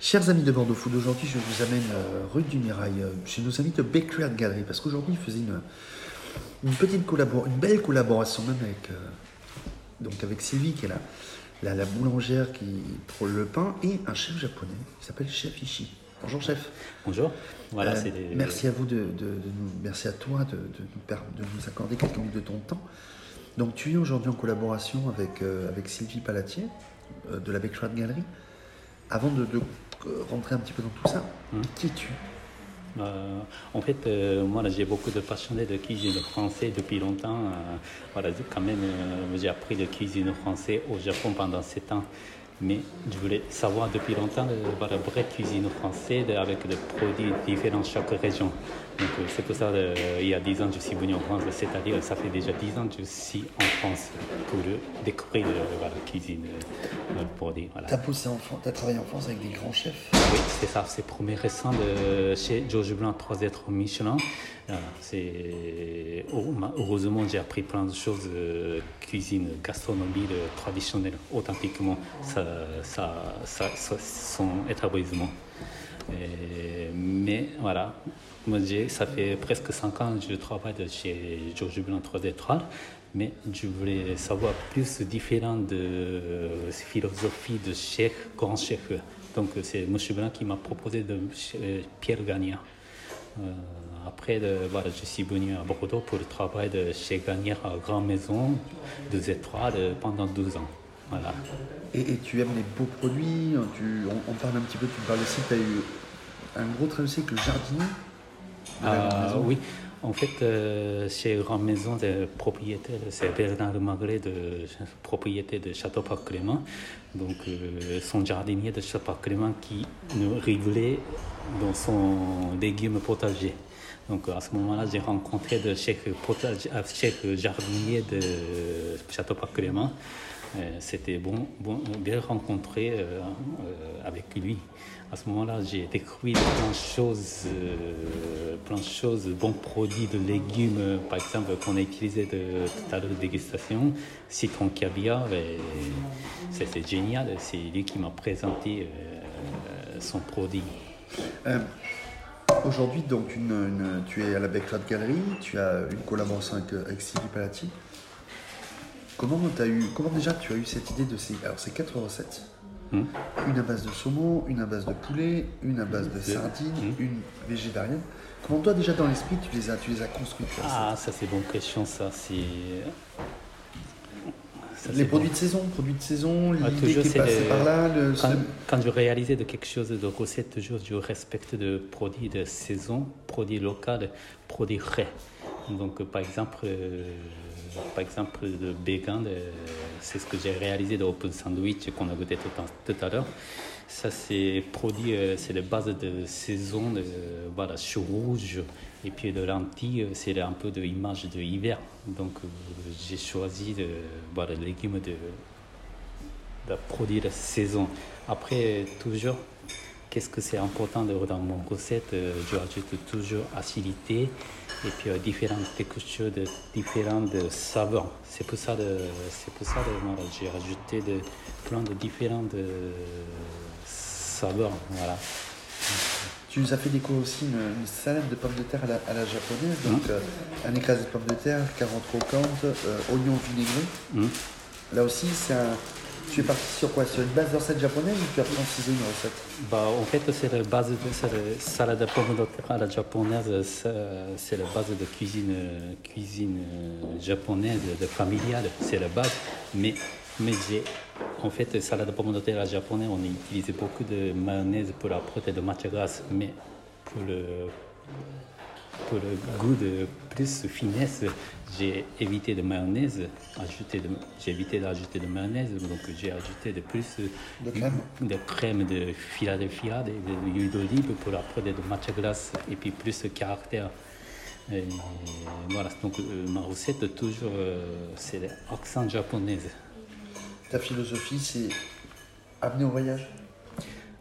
Chers amis de Bordeaux Food, aujourd'hui je vous amène euh, rue du Mirail, euh, chez nos amis de Bakery Art Gallery, parce qu'aujourd'hui ils faisaient une, une petite collaboration, une belle collaboration même avec, euh, donc avec Sylvie qui est la, la boulangère qui pour le pain et un chef japonais qui s'appelle Chef Ishii. Bonjour chef. Bonjour. Voilà, Euh, des- Merci à vous de, de- de nous, merci à toi de, de nous, accorder quelques minutes de ton temps. Donc tu es aujourd'hui en collaboration avec, euh, avec Sylvie Palatier de la Bakery Art Gallery. Avant de, rentrer un petit peu dans tout ça, Mhm. qui es-tu? Euh, en fait, euh, moi, j'ai beaucoup de passionnés de cuisine française depuis longtemps. Euh, voilà, quand même, j'ai appris de cuisine française au Japon pendant sept ans. Mais je voulais savoir depuis longtemps euh, voilà, vraie cuisine française de- avec des produits différents dans chaque région. Donc, euh, c'est pour ça, euh, il y a dix ans, je suis venu en France. C'est-à-dire, ça fait déjà dix ans que je suis en France pour euh, découvrir euh, la cuisine euh, produit. Voilà. Tu as poussé en France, tu as travaillé en France avec des grands chefs. Oui, c'est ça, c'est premier récent de chez Georges Blanc, 3 êtres Michelin. Voilà, c'est- Heureusement, j'ai appris plein de choses, euh, cuisine, gastronomie euh, traditionnelle, authentiquement, ça, ça- son établissement. Mais voilà, moi, ça fait presque 5 ans que je travaille chez Georges Blanc 3 étoiles, mais je voulais savoir plus différent de euh, philosophie de chef, grand chef. Donc c'est M. Blanc qui m'a proposé de euh, Pierre Gagnard. Euh, après, voilà, je suis venu à Bordeaux pour le travail de chez Gagnard à Grand Maison, deux étoiles, euh, pendant 12 ans. Voilà. Et, et tu aimes les beaux produits, tu, on, on parle un petit peu, tu me parles aussi, tu as eu un gros travail aussi avec le jardinier grande Ah, maison. oui, en fait, euh, chez Grand Maison, propriétaire, c'est Bernard Magret, de, propriétaire de Château Parc Clément. Donc, euh, son jardinier de Château Parc Clément qui nous révélait dans son légume potager. Donc, à ce moment-là, j'ai rencontré le chef, potager, euh, chef jardinier de Château Parc Clément. Euh, C'était bon, bon, bien rencontré euh, euh, avec lui. À ce moment-là, j'ai découvert plein de choses, euh, plein de bons produits de légumes, euh, par exemple, qu'on a utilisé de, tout à l'heure de dégustation, citron caviar, c'était génial. C'est lui qui m'a présenté euh, son produit. Euh, Aujourd'hui, donc, tu es à la Art Gallery, tu as une collaboration avec, euh, avec Palati. Comment, t'as eu, comment déjà tu as eu cette idée de ces, alors quatre recettes Hmm. Une à base de saumon, une à base de poulet, une à base de sardines, Hmm. une végétarienne. Comment toi déjà dans l'esprit tu les as, tu les as construites Ah, ça c'est bonne question, ça c'est... ça, Les produits bon. de saison, produits de saison, Ah, l'idée qui est c'est passée les- par là, le, Quand, je réalisais de quelque chose de recette, toujours je respecte de produits de saison, produits locaux, produits frais. Donc, par exemple, euh, par exemple, le vegan, c'est ce que j'ai réalisé de Open Sandwich qu'on a goûté tout, à- l'heure. Ça, c'est produit, euh, c'est la base de saison, de, voilà, chou rouge, et puis de lentilles, c'est un peu de image de hiver. Donc, euh, j'ai choisi de, voilà, les légumes de, de produire de saison. Après, toujours, qu'est-ce que c'est important de- dans mon recette Je ajoute toujours acidité et puis euh, différentes textures, de, différentes de saveurs. C'est pour ça, de, c'est pour ça j'ai rajouté de, plein de différentes saveurs. Voilà. Tu nous as fait découvrir aussi une, une salade de pommes de terre à la, à la japonaise, donc Mmh. euh, un écrasé de pommes de terre, carottes croquantes, euh, oignons vinaigrés. Hum. Là aussi, c'est un... tu es parti sur quoi? Sur une base de recette japonaise ou tu as francisé une recette? Bah, en fait, c'est la base de la salade à la japonaise. c'est- la base de cuisine, cuisine euh, japonaise, de familiale. C'est la base. Mais, mais j'ai, en fait, salade de pommes de terre japonaise, on utilise beaucoup de mayonnaise pour apporter de matière grasse. Mais pour le, pour le goût de plus finesse, j'ai évité de mayonnaise, ajouté de, j'ai évité d'ajouter de mayonnaise, donc j'ai ajouté de plus De crème. de crème de Philadelphia, de, de l'huile d'olive pour apporter de matière grasse et puis plus de caractère. Et voilà, donc euh, ma recette toujours euh, c'est l'accent japonaise. Ta philosophie, c'est amener au voyage?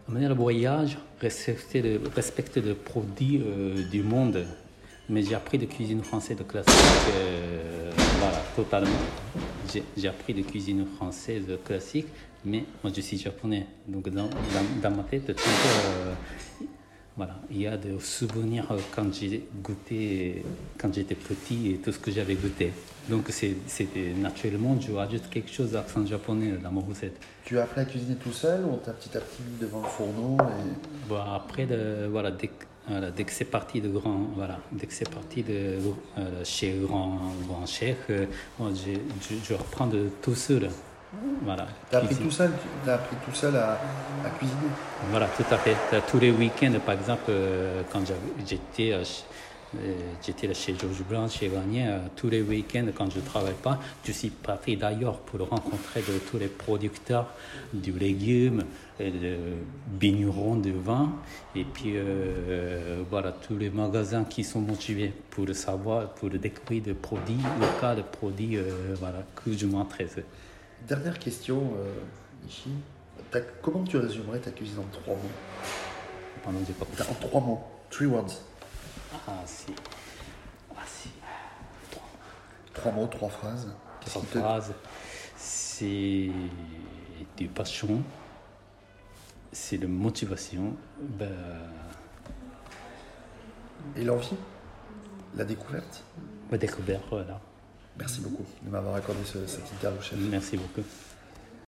Amener le voyage, respecter le, respecter le produit euh, du monde. Mais j'ai appris de cuisine française de classique, euh, voilà, totalement. J'ai appris de cuisine française classique, mais moi je suis japonais. Donc dans, dans, dans ma tête, toujours, euh, voilà, il y a des souvenirs euh, quand j'ai goûté, quand j'étais petit et tout ce que j'avais goûté. Donc c'était naturellement, je rajoute quelque chose d'accent japonais dans mon recette. Tu as appris à cuisiner tout seul ou t'as petit à petit mis devant le fourneau et... Bon, après, de, voilà, dès, que- voilà, dès que c'est parti de grand, voilà, dès que c'est parti de euh, chez grand, grand chef, euh, moi, j'ai- je, je reprends de tout seul. Voilà. T'as appris tout seul, t'as appris tout seul à, à cuisiner. Voilà, tout à fait. Tous les week-ends, par exemple, euh, quand j'étais euh, j'étais là chez Georges Blanc, chez Garnier, euh, tous les week-ends, quand je ne travaille pas, je suis parti d'ailleurs pour rencontrer de tous les producteurs du légume, de vignerons de vin, et puis euh, voilà, tous les magasins qui sont motivés pour savoir, pour découvrir des produits locaux, des produits euh, voilà, que je m'intéresse. Dernière question, euh, Comment tu résumerais ta cuisine en trois mots? J'ai pas En trois mots, three words. Ah, si. Ah, si. Trois mots, trois phrases. Trois te- phrases. C'est du passion, c'est de motivation. Ben, Et l'envie? La découverte? ma découverte, voilà. Merci beaucoup de m'avoir accordé ce- cette interview, chef. Merci beaucoup.